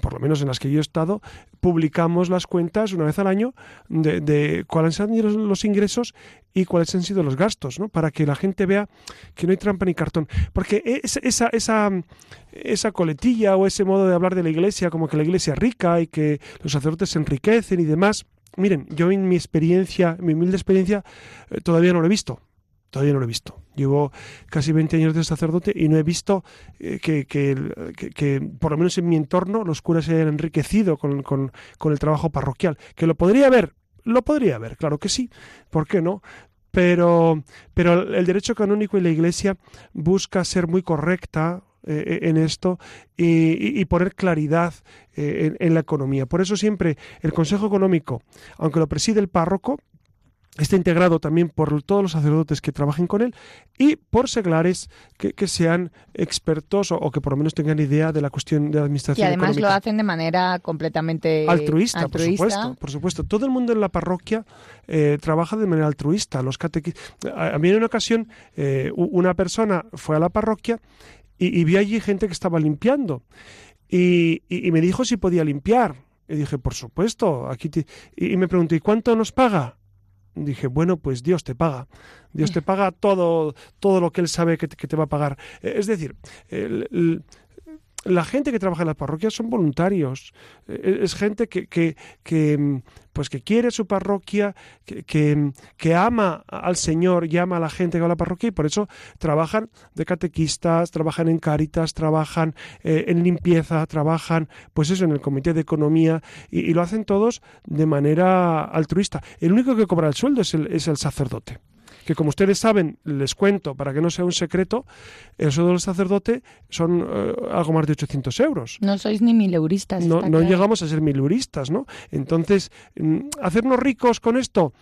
por lo menos en las que yo he estado, publicamos las cuentas una vez al año de, cuáles han sido los ingresos y cuáles han sido los gastos, ¿no? para que la gente vea que no hay trampa ni cartón. Porque esa, esa, esa coletilla o ese modo de hablar de la iglesia, como que la iglesia es rica y que los sacerdotes se enriquecen y demás, miren, yo en mi experiencia, en mi humilde experiencia, eh, todavía no lo he visto Todavía no lo he visto. Llevo casi 20 años de sacerdote y no he visto eh, que, que, por lo menos en mi entorno, los curas se hayan enriquecido con, con, con el trabajo parroquial. ¿Que lo podría haber? Lo podría haber, claro que sí. ¿Por qué no? Pero, pero el derecho canónico y la Iglesia busca ser muy correcta eh, en esto y, poner claridad eh, en, la economía. Por eso siempre el Consejo Económico, aunque lo preside el párroco, está integrado también por todos los sacerdotes que trabajen con él y por seglares que, sean expertos o, que por lo menos tengan idea de la cuestión de la administración. Y además lo hacen de manera completamente altruista, por supuesto. Por supuesto, todo el mundo en la parroquia eh, trabaja de manera altruista. Los a, mí en una ocasión eh, una persona fue a la parroquia y, vi allí gente que estaba limpiando y, me dijo si podía limpiar. Y dije, por supuesto, aquí y me pregunté, ¿y cuánto nos paga? Dije, bueno, pues Dios te paga. Dios te paga todo, todo lo que Él sabe que te, va a pagar. Eh, es decir, la gente que trabaja en las parroquias son voluntarios. Eh, es gente que, que, que, pues que quiere su parroquia, que, que, ama al Señor y ama a la gente que va a la parroquia y por eso trabajan de catequistas, trabajan en cáritas, trabajan eh, en limpieza, trabajan pues eso en el comité de economía y, lo hacen todos de manera altruista. El único que cobra el sueldo es el, es el sacerdote. Que como ustedes saben, les cuento para que no sea un secreto, el sueldo del sacerdote son eh, algo más de 800 euros. No sois ni mileuristas. No, no llegamos a ser mileuristas, ¿no? Entonces, mm, hacernos ricos con esto,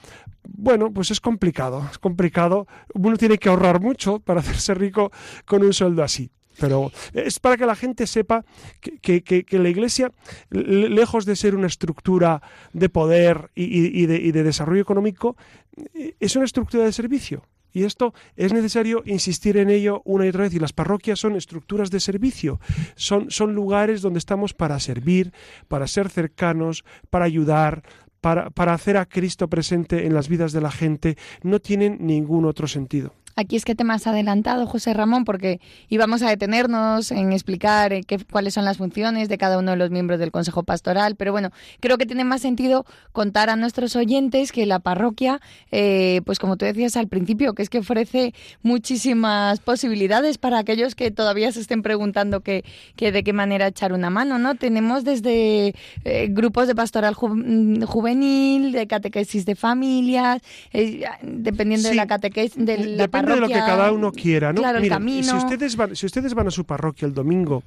bueno, pues es complicado, es complicado. Uno tiene que ahorrar mucho para (laughs) hacerse rico con un sueldo así. Pero es para que la gente sepa que, la Iglesia, lejos de ser una estructura de poder y, de, desarrollo económico, es una estructura de servicio. Y esto es necesario insistir en ello una y otra vez. Y las parroquias son estructuras de servicio, son, son lugares donde estamos para servir, para ser cercanos, para ayudar, para, para hacer a Cristo presente en las vidas de la gente. No tienen ningún otro sentido. Aquí es que te más adelantado, José Ramón, porque íbamos a detenernos en explicar eh, qué, cuáles son las funciones de cada uno de los miembros del Consejo Pastoral, pero bueno, creo que tiene más sentido contar a nuestros oyentes que la parroquia, eh, pues como tú decías al principio, que es que ofrece muchísimas posibilidades para aquellos que todavía se estén preguntando que, de qué manera echar una mano, ¿no? Tenemos desde eh, grupos de pastoral mm, juvenil, de catequesis de familias, dependiendo de la catequesis de la de lo que cada uno quiera, ¿no? Si ustedes, van, si ustedes van a su parroquia el domingo,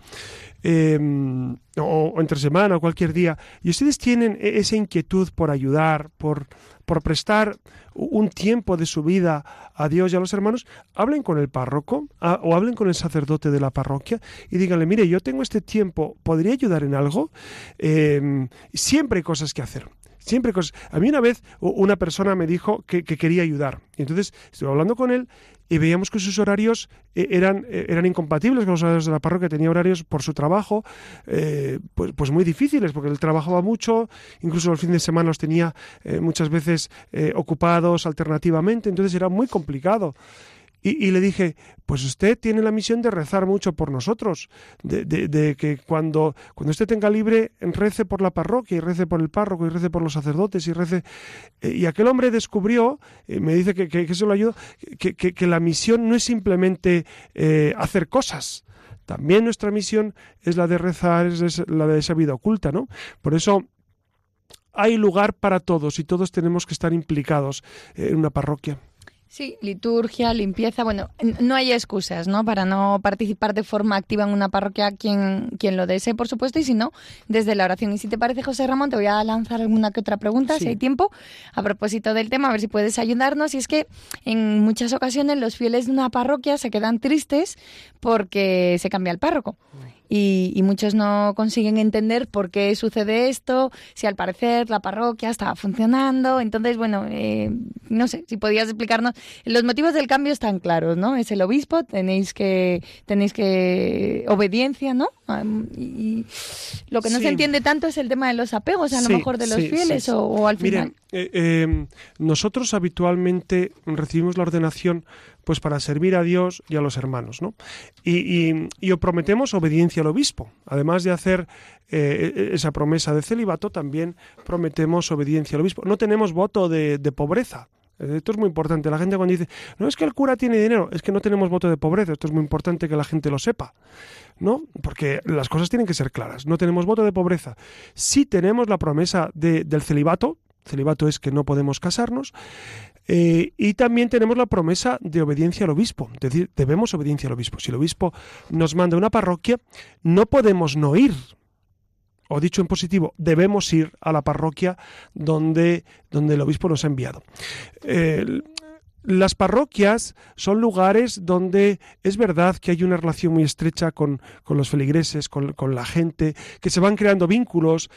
em, o, entre semana o cualquier día, y ustedes tienen e, esa inquietud por ayudar, por, por prestar un tiempo de su vida a Dios y a los hermanos, hablen con el párroco o hablen con el sacerdote de la parroquia y díganle, mire, yo tengo este tiempo, ¿podría ayudar en algo? Em, siempre hay cosas que hacer. Siempre cosas. A mí una vez una persona me dijo que, quería ayudar. Y entonces estuve hablando con él y veíamos que sus horarios eh, eran, eh, eran incompatibles con los horarios de la parroquia. Tenía horarios por su trabajo, eh, pues, pues muy difíciles, porque él trabajaba mucho, incluso los fines de semana los tenía muchas veces ocupados alternativamente, entonces era muy complicado. Y, le dije, pues usted tiene la misión de rezar mucho por nosotros, de, que cuando, cuando usted tenga libre, rece por la parroquia y rece por el párroco y rece por los sacerdotes y rece... Eh, y aquel hombre descubrió, eh, me dice que, que, eso lo ayuda, que, que, la misión no es simplemente eh, hacer cosas, también nuestra misión es la de rezar, es la de esa vida oculta, ¿no? Por eso hay lugar para todos y todos tenemos que estar implicados en una parroquia. Sí, liturgia, limpieza, bueno, no hay excusas, ¿no? Para no participar de forma activa en una parroquia quien, quien lo desee, por supuesto, y si no, desde la oración. Y si te parece, José Ramón, te voy a lanzar alguna que otra pregunta, si hay tiempo, a propósito del tema, a ver si puedes ayudarnos. Y es que en muchas ocasiones los fieles de una parroquia se quedan tristes porque se cambia el párroco y, muchos no consiguen entender por qué sucede esto, si al parecer la parroquia estaba funcionando. Entonces, bueno, eh, no sé, si podías explicarnos. Los motivos del cambio están claros, ¿no? Es el obispo, tenéis que, tenéis que, obediencia, ¿no? Y, lo que no se entiende tanto es el tema de los apegos, a lo mejor de los fieles, o, al final. Miren, eh, eh, nosotros habitualmente recibimos la ordenación pues para servir a Dios y a los hermanos, ¿no? Y, y, prometemos obediencia al obispo. Además de hacer eh, esa promesa de celibato, también prometemos obediencia al obispo. No tenemos voto de, pobreza. Esto es muy importante. La gente cuando dice, no es que el cura tiene dinero, es que no tenemos voto de pobreza. Esto es muy importante que la gente lo sepa. ¿no? Porque las cosas tienen que ser claras. No tenemos voto de pobreza. Sí tenemos la promesa del celibato. Celibato es que no podemos casarnos. Eh, y también tenemos la promesa de obediencia al obispo, es decir, debemos obediencia al obispo. Si el obispo nos manda una parroquia, no podemos no ir. O dicho en positivo, debemos ir a la parroquia donde, donde el obispo nos ha enviado. Las parroquias son lugares donde es verdad que hay una relación muy estrecha con, los feligreses, con, la gente, que se van creando vínculos.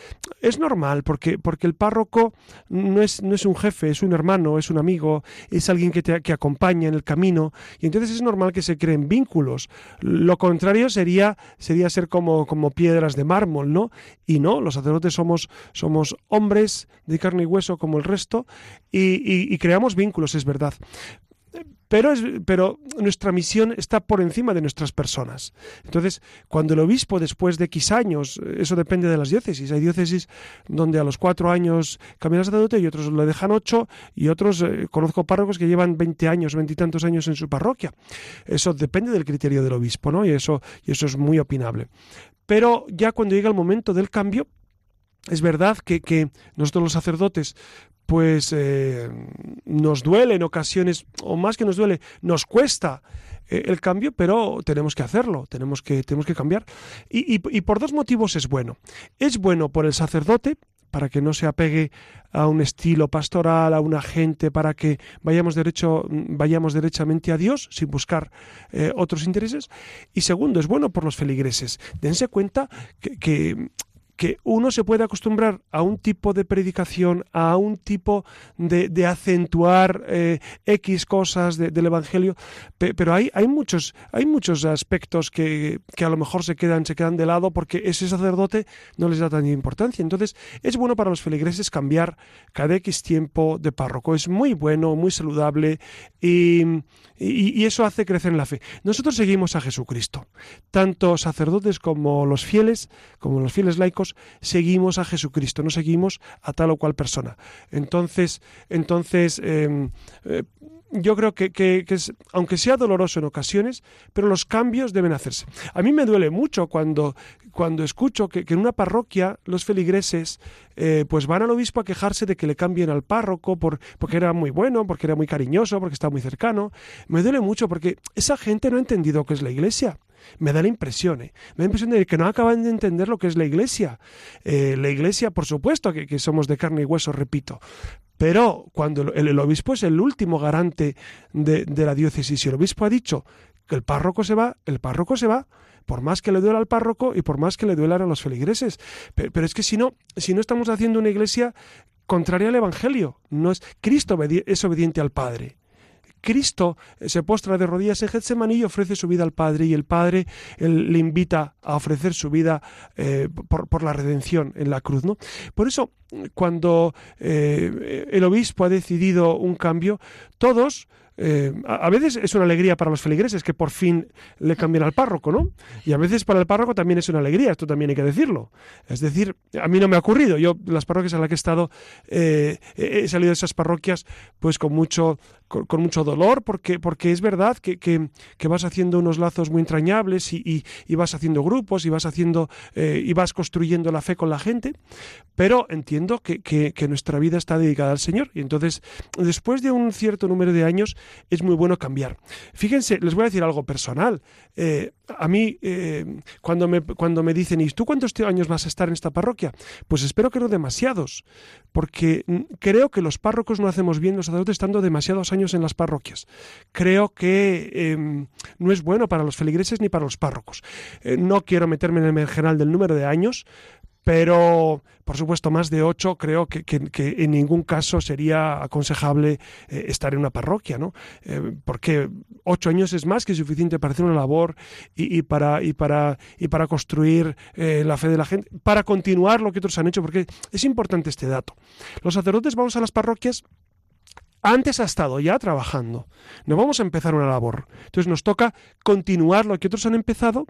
Es normal, porque, porque el párroco no es, no es un jefe, es un hermano, es un amigo, es alguien que te que acompaña en el camino, y entonces es normal que se creen vínculos. Lo contrario sería, sería ser como, como piedras de mármol, ¿no? Y no, los sacerdotes somos, somos hombres de carne y hueso como el resto, y creamos vínculos, es verdad. Pero, es, pero nuestra misión está por encima de nuestras personas. Entonces, cuando el obispo, después de X años, eso depende de las diócesis, hay diócesis donde a los cuatro años cambia el sacerdote y otros le dejan ocho, y otros, eh, conozco párrocos que llevan 20 años, veintitantos años en su parroquia. Eso depende del criterio del obispo, ¿no? Y eso, y eso es muy opinable. Pero ya cuando llega el momento del cambio, es verdad que, que nosotros los sacerdotes pues eh, nos duele en ocasiones, o más que nos duele, nos cuesta eh, el cambio, pero tenemos que hacerlo, tenemos que, tenemos que cambiar. Y, y, por dos motivos es bueno. Es bueno por el sacerdote, para que no se apegue a un estilo pastoral, a una gente, para que vayamos, derecho, vayamos derechamente a Dios sin buscar eh, otros intereses. Y segundo, es bueno por los feligreses. Dense cuenta que que uno se puede acostumbrar a un tipo de predicación, a un tipo de, acentuar eh, X cosas del Evangelio, pero hay, hay, muchos, hay muchos aspectos que, que, a lo mejor se quedan, se quedan de lado porque ese sacerdote no les da tanta importancia. Entonces, es bueno para los feligreses cambiar cada X tiempo de párroco. Es muy bueno, muy saludable y, y, eso hace crecer en la fe. Nosotros seguimos a Jesucristo. Tanto sacerdotes como los fieles, como los fieles laicos, seguimos a Jesucristo, no seguimos a tal o cual persona. Entonces, entonces em, eh, yo creo que, aunque sea doloroso en ocasiones, pero los cambios deben hacerse. A mí me duele mucho cuando, cuando escucho que, en una parroquia los feligreses eh, pues van al obispo a quejarse de que le cambien al párroco por, porque era muy bueno, porque era muy cariñoso, porque está muy cercano. Me duele mucho porque esa gente no ha entendido qué es la iglesia. Me da la impresión, ¿eh? me da la impresión de que no acaban de entender lo que es la iglesia. Eh, la iglesia, por supuesto, que, somos de carne y hueso, repito, pero cuando el, obispo es el último garante de, la diócesis y el obispo ha dicho que el párroco se va, el párroco se va por más que le duela al párroco y por más que le duelan a los feligreses. Pero, es que si no, si no estamos haciendo una iglesia contraria al Evangelio, no es Cristo es obediente al Padre. Cristo se postra de rodillas en Getsemaní y ofrece su vida al Padre y el Padre le invita a ofrecer su vida eh, por, la redención en la cruz. ¿no? Por eso, cuando eh, el obispo ha decidido un cambio, todos eh, a veces es una alegría para los feligreses que por fin le cambien al párroco, ¿no? Y a veces para el párroco también es una alegría, esto también hay que decirlo. Es decir, a mí no me ha ocurrido. Yo, las parroquias en las que he estado, eh, he salido de esas parroquias pues con mucho, con, mucho dolor, porque, porque es verdad que, que, vas haciendo unos lazos muy entrañables y, y, vas haciendo grupos y vas haciendo eh, y vas construyendo la fe con la gente, pero entiendo que, que nuestra vida está dedicada al Señor. Y entonces, después de un cierto número de años, es muy bueno cambiar. Fíjense, les voy a decir algo personal. Eh, a mí, eh, cuando, me, cuando me dicen, ¿y tú cuántos años vas a estar en esta parroquia? Pues espero que no demasiados, porque creo que los párrocos no hacemos bien los sacerdotes estando demasiados años en las parroquias. Creo que em, no es bueno para los feligreses ni para los párrocos. Eh, no quiero meterme en el general del número de años, pero por supuesto más de ocho creo que, en ningún caso sería aconsejable eh, estar en una parroquia, ¿no? Eh, porque ocho años es más que suficiente para hacer una labor y, para, y, para, y para construir eh, la fe de la gente, para continuar lo que otros han hecho, porque es importante este dato. Los sacerdotes vamos a las parroquias antes ha estado ya trabajando. No vamos a empezar una labor. Entonces nos toca continuar lo que otros han empezado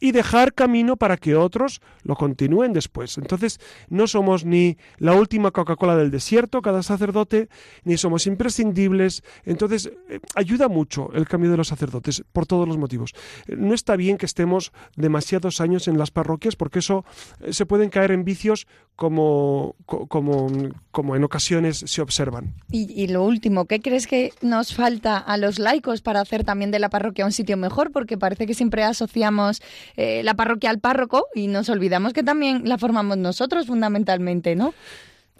y dejar camino para que otros lo continúen después. Entonces no somos ni la última Coca-Cola del desierto, cada sacerdote, ni somos imprescindibles. Entonces eh, ayuda mucho el cambio de los sacerdotes por todos los motivos. No está bien que estemos demasiados años en las parroquias porque eso eh, se pueden caer en vicios como, como, como en ocasiones se observan. Último, ¿qué crees que nos falta a los laicos para hacer también de la parroquia un sitio mejor? Porque parece que siempre asociamos eh, la parroquia al párroco y nos olvidamos que también la formamos nosotros fundamentalmente, ¿no?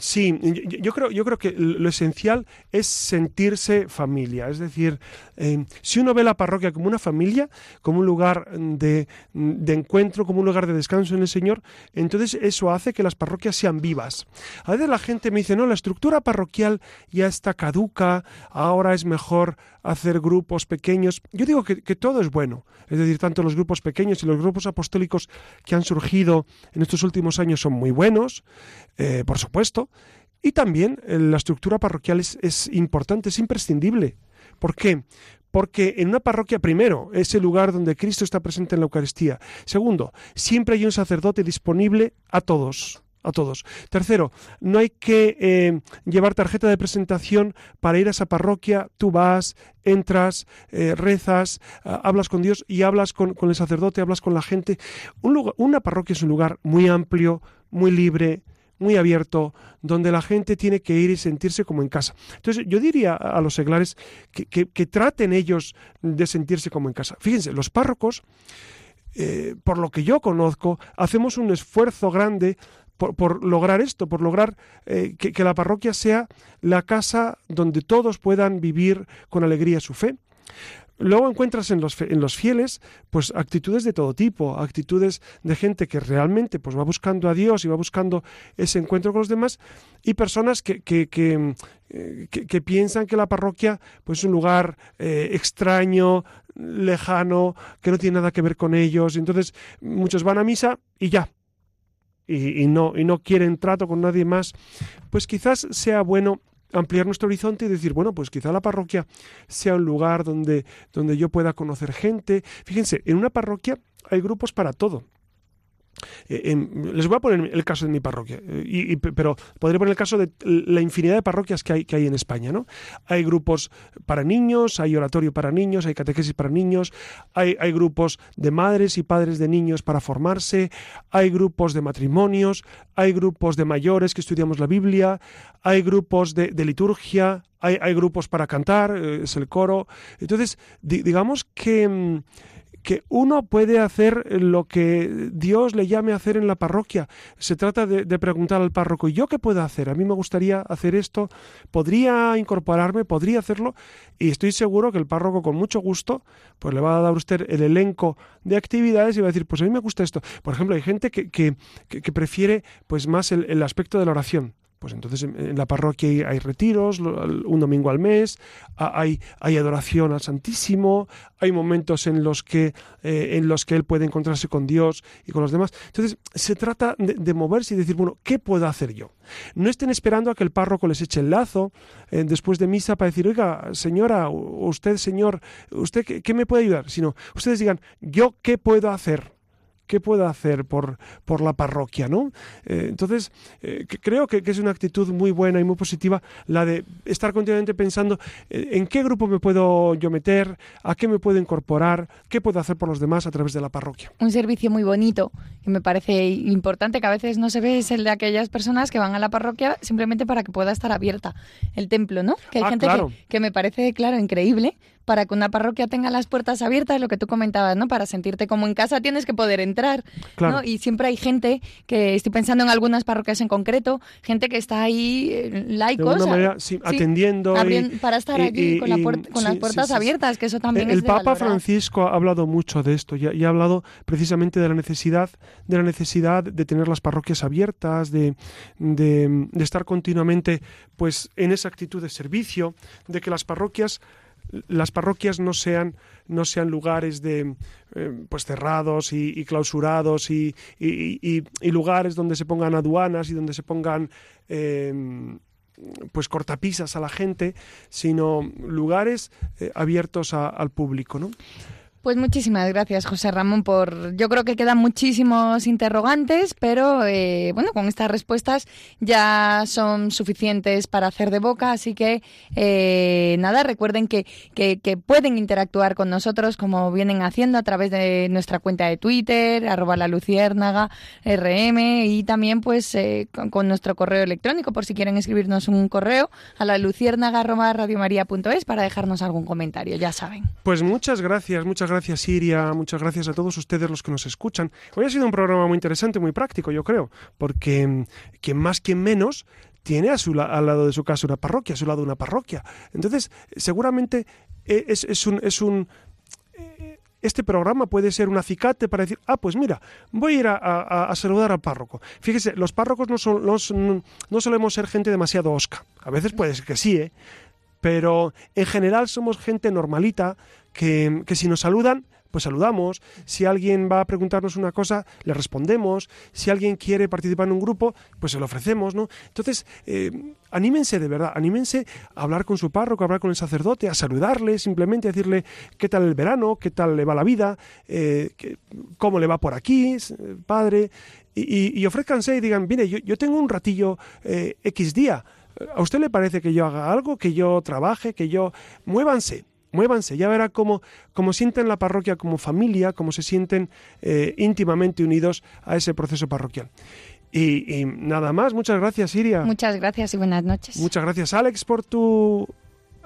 Sí, yo, creo, yo creo que lo esencial es sentirse familia. Es decir, eh, si uno ve la parroquia como una familia, como un lugar de, encuentro, como un lugar de descanso en el Señor, entonces eso hace que las parroquias sean vivas. A veces la gente me dice, no, la estructura parroquial ya está caduca, ahora es mejor hacer grupos pequeños. Yo digo que, todo es bueno. Es decir, tanto los grupos pequeños y los grupos apostólicos que han surgido en estos últimos años son muy buenos, eh, por supuesto. Y también eh, la estructura parroquial es, es importante, es imprescindible. ¿Por qué? Porque en una parroquia, primero, es el lugar donde Cristo está presente en la Eucaristía. Segundo, siempre hay un sacerdote disponible a todos a todos. Tercero, no hay que eh, llevar tarjeta de presentación para ir a esa parroquia. Tú vas, entras, eh, rezas, hablas con Dios y hablas con, el sacerdote, hablas con la gente. Una parroquia es un lugar muy amplio, muy libre, muy abierto, donde la gente tiene que ir y sentirse como en casa. Entonces yo diría a los seglares que, que traten ellos de sentirse como en casa. Fíjense, los párrocos eh, por lo que yo conozco, hacemos un esfuerzo grande por, lograr esto, por lograr eh, que, la parroquia sea la casa donde todos puedan vivir con alegría su fe. Luego encuentras en los, en los fieles pues actitudes de todo tipo, actitudes de gente que realmente pues va buscando a Dios y va buscando ese encuentro con los demás y personas que, que, que, eh, piensan que la parroquia pues es un lugar extraño, lejano, que no tiene nada que ver con ellos. Entonces muchos van a misa y ya. Y, no, y no quieren trato con nadie más. Pues quizás sea bueno ampliar nuestro horizonte y decir, bueno, pues quizá la parroquia sea un lugar donde, donde yo pueda conocer gente. Fíjense, en una parroquia hay grupos para todo. Eh, les voy a poner el caso de mi parroquia, eh, y, pero podría poner el caso de la infinidad de parroquias que hay, que hay en España. ¿no? Hay grupos para niños, hay oratorio para niños, hay catequesis para niños, hay, grupos de madres y padres de niños para formarse, hay grupos de matrimonios, hay grupos de mayores que estudiamos la Biblia, hay grupos de, liturgia, hay, hay, grupos para cantar, eh, es el coro. Entonces, digamos que mm, que uno puede hacer lo que Dios le llame a hacer en la parroquia. Se trata de, preguntar al párroco, ¿y yo qué puedo hacer? A mí me gustaría hacer esto, podría incorporarme, podría hacerlo, y estoy seguro que el párroco con mucho gusto, pues le va a dar a usted el elenco de actividades y va a decir, pues a mí me gusta esto. Por ejemplo, hay gente que, que, que prefiere pues más el aspecto de la oración pues entonces en, la parroquia hay, retiros, un domingo al mes, hay, adoración al Santísimo, hay momentos en los, que, eh, en los que él puede encontrarse con Dios y con los demás. Entonces se trata de, moverse y decir, bueno, ¿qué puedo hacer yo? No estén esperando a que el párroco les eche el lazo eh, después de misa para decir, oiga, señora, usted, señor, ¿usted qué me puede ayudar? Sino ustedes digan, ¿yo qué puedo hacer? ¿Qué puedo hacer por, por la parroquia? ¿no? Eh, entonces, eh, creo que, es una actitud muy buena y muy positiva la de estar continuamente pensando eh, en qué grupo me puedo yo meter, a qué me puedo incorporar, qué puedo hacer por los demás a través de la parroquia. Un servicio muy bonito y me parece importante que a veces no se ve es el de aquellas personas que van a la parroquia simplemente para que pueda estar abierta el templo, ¿no? Que hay ah, gente que, me parece, claro, increíble para que una parroquia tenga las puertas abiertas, lo que tú comentabas, ¿no? Para sentirte como en casa tienes que poder entrar, ¿no? Y siempre hay gente que, estoy pensando en algunas parroquias en concreto, gente que está ahí eh, laicos. atendiendo. para estar allí con, las puertas abiertas, que eso también el, es El Papa Francisco ha hablado mucho de esto y ha, hablado precisamente de la necesidad, de la necesidad de tener las parroquias abiertas, de, de, de estar continuamente pues en esa actitud de servicio, de que las parroquias las parroquias no sean, no sean lugares de eh, pues cerrados y, clausurados y, lugares donde se pongan aduanas y donde se pongan em, pues cortapisas a la gente, sino lugares eh, abiertos al público, ¿no? Pues muchísimas gracias, José Ramón, por. Yo creo que quedan muchísimos interrogantes, pero eh, bueno, con estas respuestas ya son suficientes para hacer de boca, así que eh, nada, recuerden que, que, pueden interactuar con nosotros como vienen haciendo a través de nuestra cuenta de Twitter, arroba la luciérnaga, RM, y también pues eh, con, nuestro correo electrónico, por si quieren escribirnos un correo a la luciérnaga arroba radiomaria.es para dejarnos algún comentario, ya saben. Pues muchas gracias, muchas gracias Siria, muchas gracias a todos ustedes los que nos escuchan. Hoy ha sido un programa muy interesante, muy práctico, yo creo, porque mm, quien más, quien menos, tiene a su, al lado de su casa una parroquia, a su lado una parroquia. Entonces, seguramente eh, es, un... Es un eh, este programa puede ser un acicate para decir, ah, pues mira, voy a ir a, saludar al párroco. Fíjese, los párrocos no, son, no, no, solemos ser gente demasiado osca. A veces puede ser que sí, ¿eh? Pero en general somos gente normalita, que, si nos saludan, pues saludamos. Si alguien va a preguntarnos una cosa, le respondemos. Si alguien quiere participar en un grupo, pues se lo ofrecemos, ¿no? Entonces, eh, anímense de verdad, anímense a hablar con su párroco, a hablar con el sacerdote, a saludarle, simplemente a decirle qué tal el verano, qué tal le va la vida, eh, cómo le va por aquí, padre. Y, y, ofrézcanse y digan, mire, yo, yo tengo un ratillo eh, X día. ¿A usted le parece que yo haga algo, que yo trabaje, que yo... Muévanse, muévanse, ya verá cómo, cómo sienten la parroquia como familia, cómo se sienten eh, íntimamente unidos a ese proceso parroquial. Y, y nada más, muchas gracias, Iria. Muchas gracias y buenas noches. Muchas gracias, Alex, por tu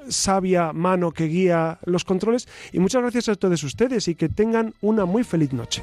sabia mano que guía los controles. Y muchas gracias a todos ustedes y que tengan una muy feliz noche.